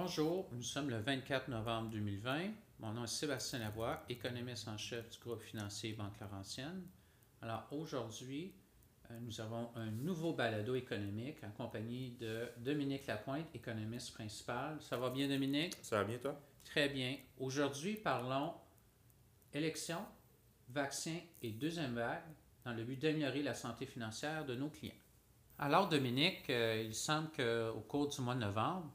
Bonjour, nous sommes le 24 novembre 2020. Mon nom est Sébastien Lavoie, économiste en chef du groupe financier Banque Laurentienne. Alors aujourd'hui, euh, nous avons un nouveau balado économique en compagnie de Dominique Lapointe, économiste principal. Ça va bien Dominique? Ça va bien toi? Très bien. Aujourd'hui, parlons élections, vaccins et deuxième vague dans le but d'améliorer la santé financière de nos clients. Alors Dominique, euh, il semble qu'au cours du mois de novembre,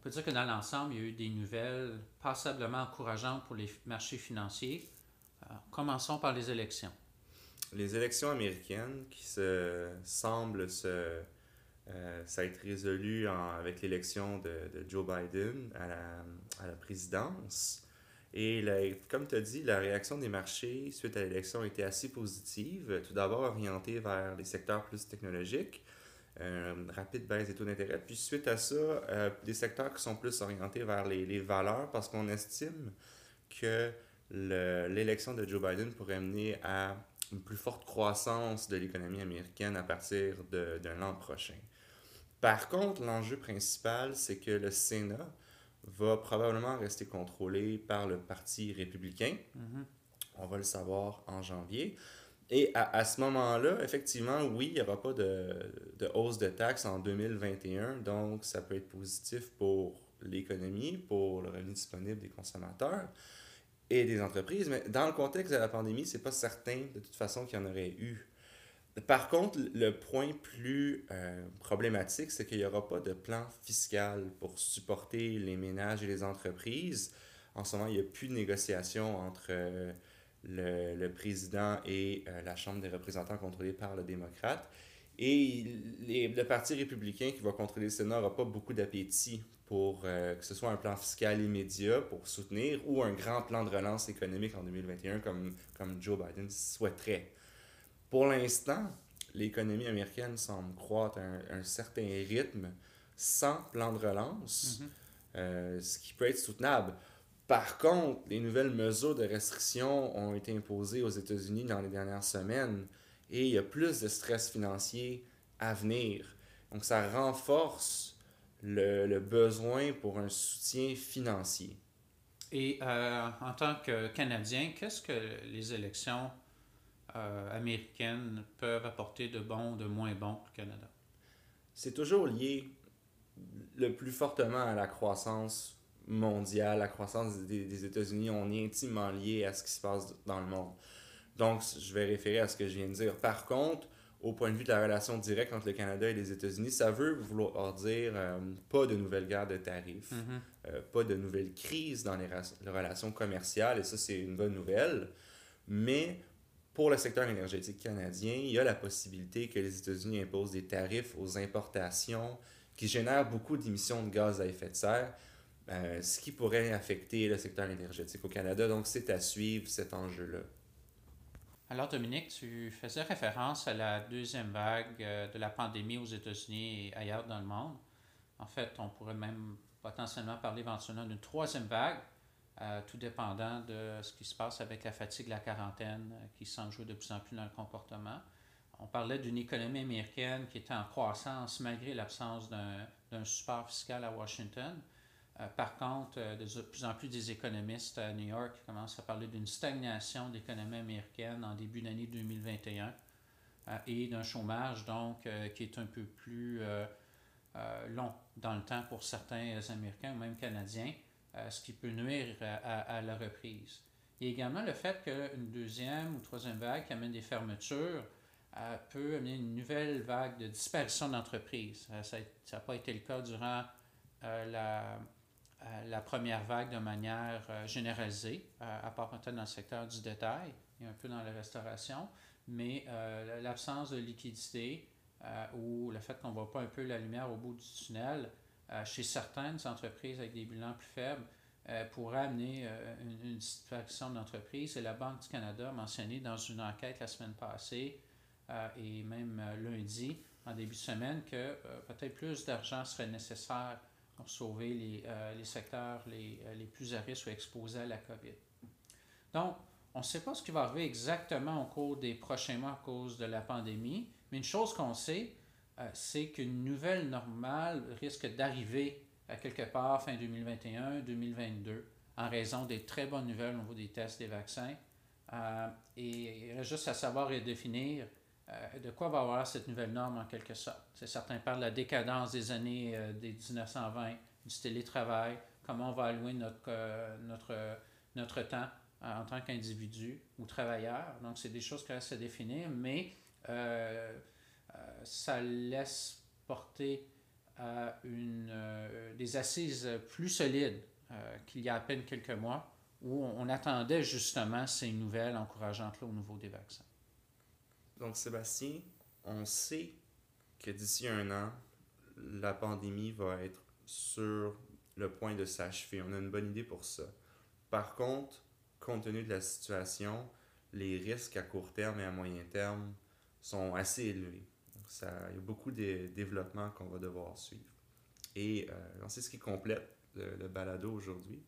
on peut dire que dans l'ensemble, il y a eu des nouvelles passablement encourageantes pour les marchés financiers. Euh, commençons par les élections. Les élections américaines qui se, semblent se, euh, ça avec l'élection de, Joe Biden à la, à la présidence. Et comme tu as dit, la réaction des marchés suite à l'élection été assez positive. Tout d'abord orientée vers les secteurs plus technologiques. Euh, rapide baisse des taux d'intérêt. Puis suite à ça, euh, des secteurs qui sont plus orientés vers les, les valeurs parce qu'on estime que l'élection de Joe Biden pourrait mener à une plus forte croissance de l'économie américaine à partir de, l'an prochain. Par contre, l'enjeu principal, c'est que le Sénat va probablement rester contrôlé par le Parti républicain. Mm-hmm. On va le savoir en janvier. Et à, à ce moment-là, effectivement, oui, il n'y aura pas de, de, hausse de taxes en 2021, donc ça peut être positif pour l'économie, pour le revenu disponible des consommateurs et des entreprises. Mais dans le contexte de la pandémie, c'est pas certain de toute façon qu'il y en aurait eu. Par contre, le point plus euh, problématique, c'est qu'il n'y aura pas de plan fiscal pour supporter les ménages et les entreprises. En ce moment, il n'y a plus de négociation entre euh, le, le président et euh, la Chambre des représentants contrôlée par le démocrate. Et les, le Parti républicain qui va contrôler le Sénat n'aura pas beaucoup d'appétit pour euh, que ce soit un plan fiscal immédiat pour soutenir ou un grand plan de relance économique en 2021 comme, comme Joe Biden souhaiterait. Pour l'instant, l'économie américaine semble croître à un, certain rythme sans plan de relance, mm-hmm. euh, ce qui peut être soutenable. Par contre, les nouvelles mesures de restriction ont été imposées aux États-Unis dans les dernières semaines et il y a plus de stress financier à venir. Donc, ça renforce le, le besoin pour un soutien financier. Et euh, en tant que Canadien, qu'est-ce que les élections euh, américaines peuvent apporter de bon ou de moins bon pour le Canada? C'est toujours lié le plus fortement à la croissance mondiale, la croissance des, États-Unis, on est intimement lié à ce qui se passe dans le monde. Donc, je vais référer à ce que je viens de dire. Par contre, au point de vue de la relation directe entre le Canada et les États-Unis, ça veut vouloir dire euh, pas de nouvelles guerres de tarifs, mm-hmm. euh, pas de nouvelles crises dans les, les, relations commerciales, et ça, c'est une bonne nouvelle. Mais pour le secteur énergétique canadien, il y a la possibilité que les États-Unis imposent des tarifs aux importations qui génèrent beaucoup d'émissions de gaz à effet de serre. Euh, ce qui pourrait affecter le secteur énergétique au Canada. Donc, c'est à suivre cet enjeu-là. Alors, Dominique, tu faisais référence à la deuxième vague euh, de la pandémie aux États-Unis et ailleurs dans le monde. En fait, on pourrait même potentiellement parler éventuellement d'une troisième vague, euh, tout dépendant de ce qui se passe avec la fatigue, la quarantaine, qui s'en joue de plus en plus dans le comportement. On parlait d'une économie américaine qui était en croissance malgré l'absence d'un support fiscal à Washington. Euh, par contre, euh, de plus en plus des économistes à New York commencent à parler d'une stagnation de l'économie américaine en début d'année 2021 euh, et d'un chômage donc qui est un peu plus long dans le temps pour certains Américains ou même Canadiens, ce qui peut nuire à, la reprise. Il y a également le fait qu'une deuxième ou troisième vague qui amène des fermetures peut amener une nouvelle vague de disparition d'entreprises. ça n'a pas été le cas durant la la première vague de manière euh, généralisée, euh, à part peut-être dans le secteur du détail et un peu dans la restauration, mais euh, l'absence de liquidité ou le fait qu'on ne voit pas un peu la lumière au bout du tunnel chez certaines entreprises avec des bilans plus faibles pourrait amener une, une d'entreprise. Et la Banque du Canada a mentionné dans une enquête la semaine passée et même lundi, en début de semaine, que peut-être plus d'argent serait nécessaire sauver les, euh, les secteurs les, euh, les, plus à risque ou exposés à la COVID. Donc, on ne sait pas ce qui va arriver exactement au cours des prochains mois à cause de la pandémie, mais une chose qu'on sait, euh, c'est qu'une nouvelle normale risque d'arriver à quelque part fin 2021, 2022, en raison des très bonnes nouvelles au niveau des tests des vaccins. Et il reste juste à savoir et définir de quoi va avoir cette nouvelle norme en quelque sorte? Certains parlent de la décadence des années euh, des 1920, du télétravail, comment on va allouer notre, notre, notre temps en tant qu'individu ou travailleur. Donc, c'est des choses qui restent à définir, mais ça laisse porter à une, des assises plus solides qu'il y a à peine quelques mois où on attendait justement ces nouvelles encourageantes au niveau des vaccins. Donc, Sébastien, on sait que d'ici un an, la pandémie va être sur le point de s'achever. On a une bonne idée pour ça. Par contre, compte tenu de la situation, les risques à court terme et à moyen terme sont assez élevés. Ça, il y a beaucoup de développements qu'on va devoir suivre. Et euh, c'est ce qui complète le, le balado aujourd'hui.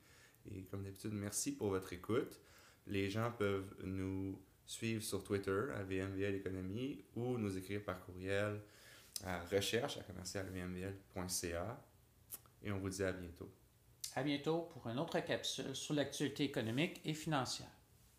Et comme d'habitude, merci pour votre écoute. Les gens peuvent nous suivre sur Twitter à VMVL Économie ou nous écrire par courriel à recherche à commercialvmvl.ca. Et on vous dit à bientôt. À bientôt pour une autre capsule sur l'actualité économique et financière.